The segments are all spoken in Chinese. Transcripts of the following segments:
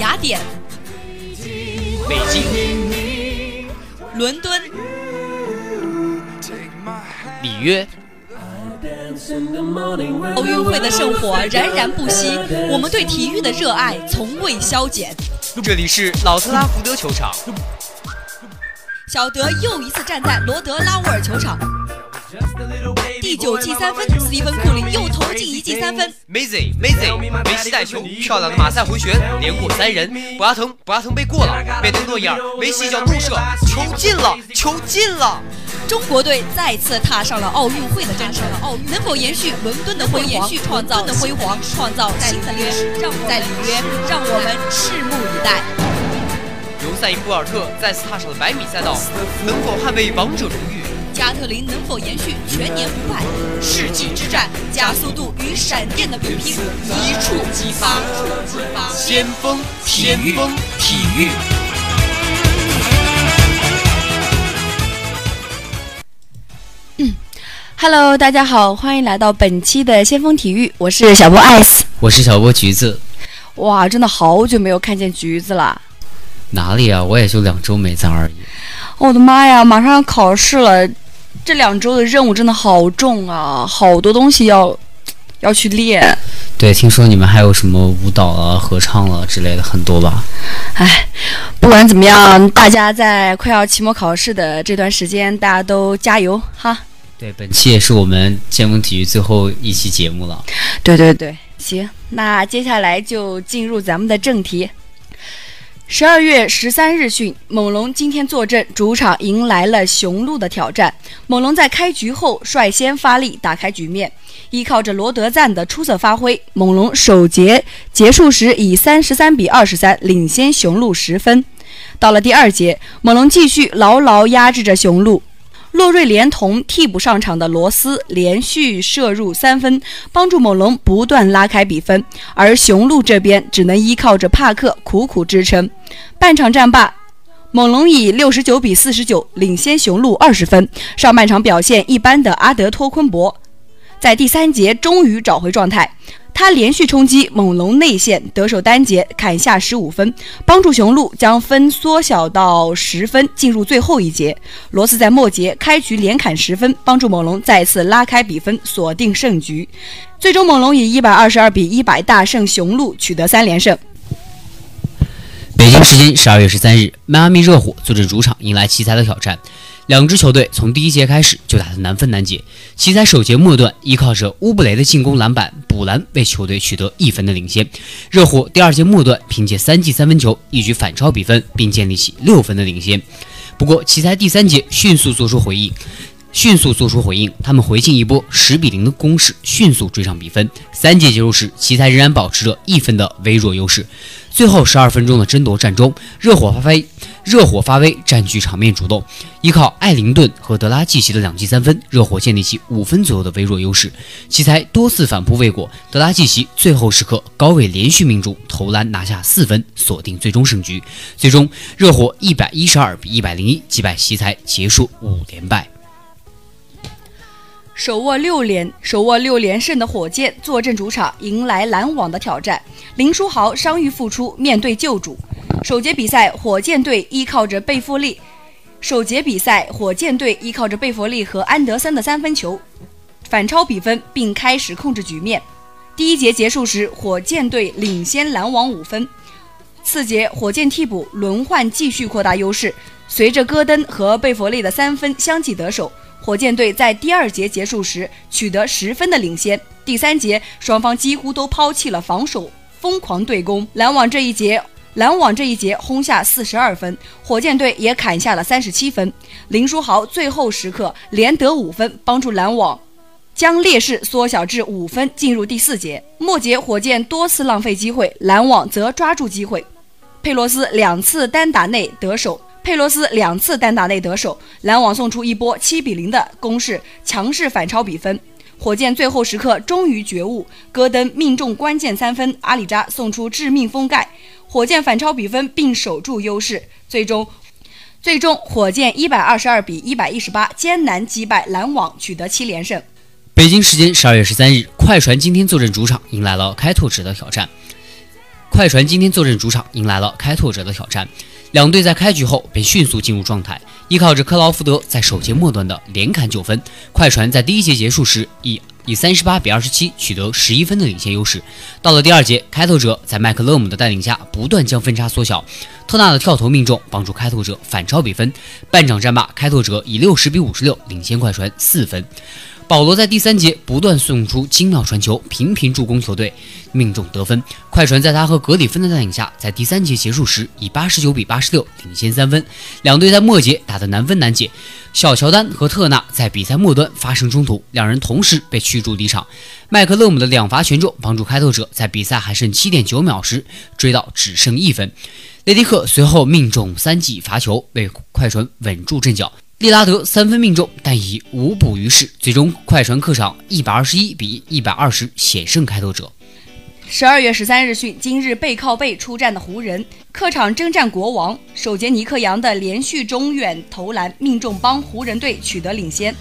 雅典、北京、伦敦、里约，奥运会的圣火冉冉不息，我们对体育的热爱从未消减。这里是老特拉福德球场，小德又一次站在罗德拉沃尔球场。第九记三分，斯蒂芬库里又投进一记三分。梅西，梅西，梅西带球，漂亮的马赛回旋，连过三人。博阿滕，博阿滕被过了，贝登诺伊尔，梅西脚怒射，球进了，球进了！中国队再次踏上了奥运会的征程，能否延续伦敦的辉煌，创造的辉煌，创造新的历史？在里约，让我们拭目以待。尤塞因·博尔特再次踏上了百米赛道，能否捍卫王者荣誉？加特林能否延续全年不败？世纪之战，加速度与闪电的比拼，一触即发。先锋体育，体育。嗯，Hello，大家好，欢迎来到本期的先锋体育，我是小波艾斯，我是小波橘子。哇，真的好久没有看见橘子了。哪里啊？我也就两周没在而已。我的妈呀，马上要考试了，这两周的任务真的好重啊，好多东西要要去练。对，听说你们还有什么舞蹈啊、合唱了之类的，很多吧？哎，不管怎么样，大家在快要期末考试的这段时间，大家都加油哈。对，本期也是我们先锋体育最后一期节目了。对对对，行，那接下来就进入咱们的正题。十二月十三日讯，猛龙今天坐镇主场，迎来了雄鹿的挑战。猛龙在开局后率先发力，打开局面，依靠着罗德赞的出色发挥，猛龙首节结束时以三十三比二十三领先雄鹿十分。到了第二节，猛龙继续牢牢压制着雄鹿。洛瑞连同替补上场的罗斯连续射入三分，帮助猛龙不断拉开比分。而雄鹿这边只能依靠着帕克苦苦支撑。半场战罢，猛龙以六十九比四十九领先雄鹿二十分。上半场表现一般的阿德托昆博，在第三节终于找回状态。他连续冲击猛龙内线，得手单节砍下十五分，帮助雄鹿将分缩小到十分，进入最后一节。罗斯在末节开局连砍十分，帮助猛龙再次拉开比分，锁定胜局。最终，猛龙以一百二十二比一百大胜雄鹿，取得三连胜。北京时间十二月十三日，迈阿密热火坐镇主场迎来奇才的挑战。两支球队从第一节开始就打得难分难解。奇才首节末段依靠着乌布雷的进攻篮板补篮，为球队取得一分的领先。热火第二节末段凭借三记三分球一举反超比分，并建立起六分的领先。不过奇才第三节迅速做出回应。迅速做出回应，他们回敬一波十比零的攻势，迅速追上比分。三节结束时，奇才仍然保持着一分的微弱优势。最后十二分钟的争夺战中，热火发威，热火发威占据场面主动，依靠艾灵顿和德拉季奇的两记三分，热火建立起五分左右的微弱优势。奇才多次反扑未果，德拉季奇最后时刻高位连续命中投篮，拿下四分，锁定最终胜局。最终，热火一百一十二比一百零一击败奇才，结束五连败。手握六连手握六连胜的火箭坐镇主场，迎来篮网的挑战。林书豪伤愈复出，面对旧主。首节比赛，火箭队依靠着贝弗利。首节比赛，火箭队依靠着贝弗利和安德森的三分球，反超比分，并开始控制局面。第一节结束时，火箭队领先篮网五分。次节，火箭替补轮换继续扩大优势，随着戈登和贝弗利的三分相继得手，火箭队在第二节结束时取得十分的领先。第三节，双方几乎都抛弃了防守，疯狂对攻。篮网这一节，篮网这一节轰下四十二分，火箭队也砍下了三十七分。林书豪最后时刻连得五分，帮助篮网。将劣势缩小至五分，进入第四节。末节，火箭多次浪费机会，篮网则抓住机会。佩罗斯两次单打内得手，佩罗斯两次单打内得手，篮网送出一波七比零的攻势，强势反超比分。火箭最后时刻终于觉悟，戈登命中关键三分，阿里扎送出致命封盖，火箭反超比分并守住优势。最终，最终火箭一百二十二比一百一十八艰难击败篮网，取得七连胜。北京时间十二月十三日，快船今天坐镇主场，迎来了开拓者的挑战。快船今天坐镇主场，迎来了开拓者的挑战。两队在开局后便迅速进入状态，依靠着克劳福德在首节末端的连砍九分，快船在第一节结束时以以三十八比二十七取得十一分的领先优势。到了第二节，开拓者在麦克勒姆的带领下不断将分差缩小，特纳的跳投命中，帮助开拓者反超比分。半场战罢，开拓者以六十比五十六领先快船四分。保罗在第三节不断送出精妙传球，频频助攻球队命中得分。快船在他和格里芬的带领下，在第三节结束时以八十九比八十六领先三分。两队在末节打得难分难解，小乔丹和特纳在比赛末端发生冲突，两人同时被驱逐离场。麦克勒姆的两罚全中，帮助开拓者在比赛还剩七点九秒时追到只剩一分。雷迪克随后命中三记罚球，为快船稳住阵脚。利拉德三分命中，但已无补于事。最终，快船客场一百二十一比一百二十险胜开拓者。十二月十三日讯，今日背靠背出战的湖人客场征战国王，首节尼克杨的连续中远投篮命中，帮湖人队取得领先。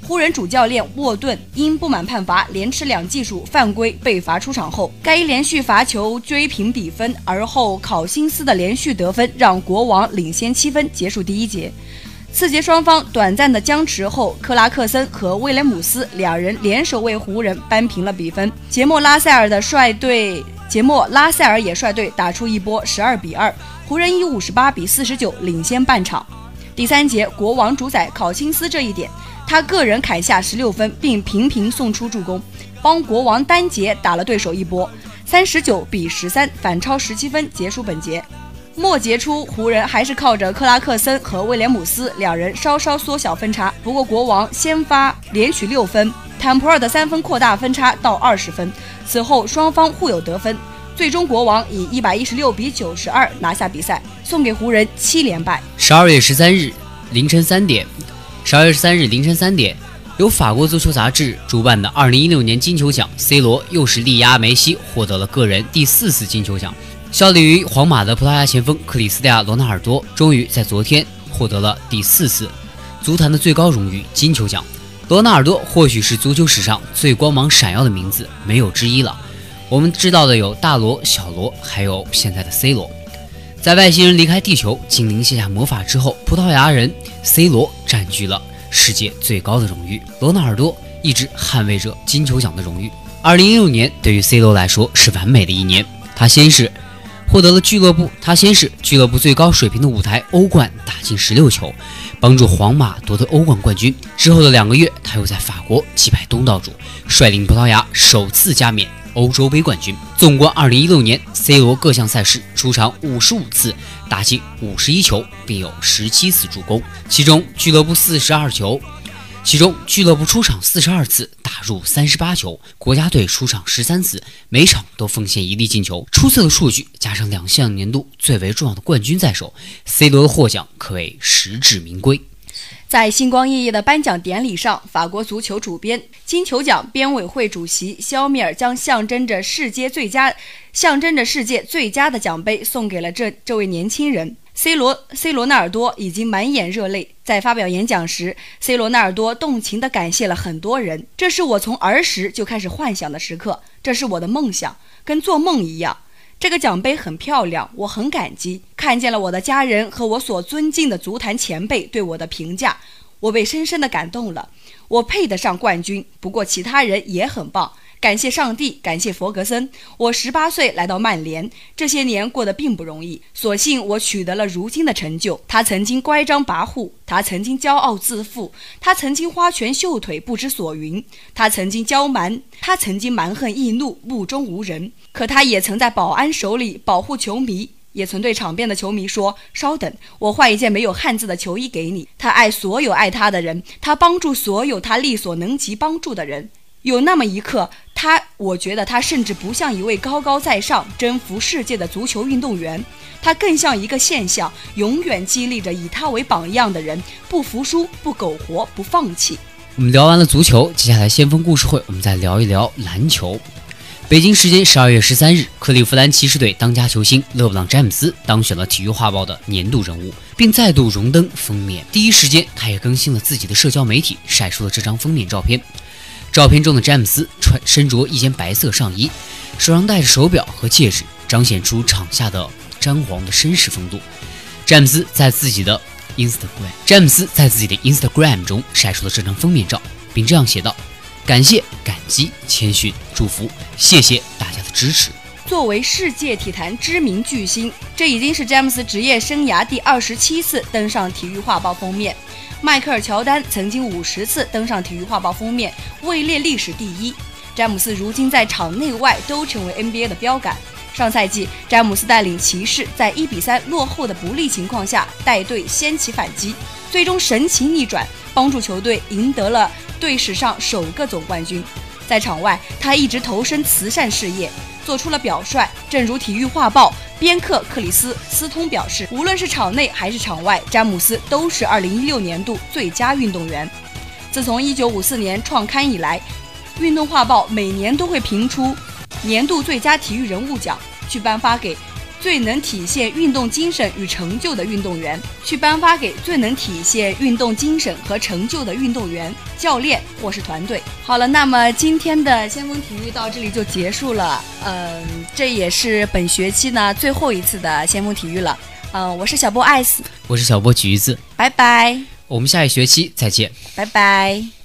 湖人主教练沃顿因不满判罚，连吃两技术犯规被罚出场后，该连续罚球追平比分，而后考辛斯的连续得分让国王领先七分，结束第一节。次节双方短暂的僵持后，克拉克森和威廉姆斯两人联手为湖人扳平了比分。杰莫拉塞尔的率队，杰莫拉塞尔也率队打出一波十二比二，湖人以五十八比四十九领先半场。第三节，国王主宰考辛斯这一点，他个人砍下十六分，并频频送出助攻，帮国王单节打了对手一波，三十九比十三反超十七分，结束本节。末节初，湖人还是靠着克拉克森和威廉姆斯两人稍稍缩小分差。不过国王先发连取六分，坦普尔的三分扩大分差到二十分。此后双方互有得分，最终国王以一百一十六比九十二拿下比赛，送给湖人七连败。十二月十三日凌晨三点，十二月十三日凌晨三点，由法国足球杂志主办的二零一六年金球奖，C 罗又是力压梅西，获得了个人第四次金球奖。效力于皇马的葡萄牙前锋克里斯蒂亚·罗纳尔多终于在昨天获得了第四次足坛的最高荣誉金球奖。罗纳尔多或许是足球史上最光芒闪耀的名字，没有之一了。我们知道的有大罗、小罗，还有现在的 C 罗。在外星人离开地球，精灵卸下魔法之后，葡萄牙人 C 罗占据了世界最高的荣誉。罗纳尔多一直捍卫着金球奖的荣誉。二零一六年对于 C 罗来说是完美的一年，他先是。获得了俱乐部，他先是俱乐部最高水平的舞台欧冠打进十六球，帮助皇马夺得欧冠冠军。之后的两个月，他又在法国击败东道主，率领葡萄牙首次加冕欧洲杯冠军。纵观二零一六年，C 罗各项赛事出场五十五次，打进五十一球，并有十七次助攻，其中俱乐部四十二球。其中，俱乐部出场四十二次，打入三十八球；国家队出场十三次，每场都奉献一粒进球。出色的数据加上两项年度最为重要的冠军在手，C 罗的获奖可谓实至名归。在星光熠熠的颁奖典礼上，法国足球主编、金球奖编委会主席肖米尔将象征着世界最佳、象征着世界最佳的奖杯送给了这这位年轻人。C 罗，C 罗纳尔多已经满眼热泪。在发表演讲时，C 罗纳尔多动情地感谢了很多人。这是我从儿时就开始幻想的时刻，这是我的梦想，跟做梦一样。这个奖杯很漂亮，我很感激。看见了我的家人和我所尊敬的足坛前辈对我的评价，我被深深的感动了。我配得上冠军，不过其他人也很棒。感谢上帝，感谢弗格森。我十八岁来到曼联，这些年过得并不容易。所幸我取得了如今的成就。他曾经乖张跋扈，他曾经骄傲自负，他曾经花拳绣腿不知所云，他曾经骄蛮，他曾经蛮横易怒，目中无人。可他也曾在保安手里保护球迷，也曾对场边的球迷说：“稍等，我换一件没有汉字的球衣给你。”他爱所有爱他的人，他帮助所有他力所能及帮助的人。有那么一刻，他，我觉得他甚至不像一位高高在上、征服世界的足球运动员，他更像一个现象，永远激励着以他为榜样的人，不服输、不苟活、不放弃。我们聊完了足球，接下来先锋故事会，我们再聊一聊篮球。北京时间十二月十三日，克利夫兰骑士队当家球星勒布朗·詹姆斯当选了《体育画报》的年度人物，并再度荣登封面。第一时间，他也更新了自己的社交媒体，晒出了这张封面照片。照片中的詹姆斯穿身着一件白色上衣，手上戴着手表和戒指，彰显出场下的詹皇的绅士风度。詹姆斯在自己的 Instagram，詹姆斯在自己的 Instagram 中晒出了这张封面照，并这样写道：“感谢、感激、谦逊、祝福，谢谢大家的支持。”作为世界体坛知名巨星，这已经是詹姆斯职业生涯第二十七次登上《体育画报》封面。迈克尔·乔丹曾经五十次登上《体育画报》封面，位列历史第一。詹姆斯如今在场内外都成为 NBA 的标杆。上赛季，詹姆斯带领骑士在一比三落后的不利情况下，带队掀起反击，最终神奇逆转，帮助球队赢得了队史上首个总冠军。在场外，他一直投身慈善事业。做出了表率，正如《体育画报》编客克里斯斯通表示，无论是场内还是场外，詹姆斯都是2016年度最佳运动员。自从1954年创刊以来，《运动画报》每年都会评出年度最佳体育人物奖，去颁发给。最能体现运动精神与成就的运动员，去颁发给最能体现运动精神和成就的运动员、教练或是团队。好了，那么今天的先锋体育到这里就结束了。嗯，这也是本学期呢最后一次的先锋体育了。嗯，我是小波艾斯，我是小波橘子，拜拜，我们下一学期再见，拜拜。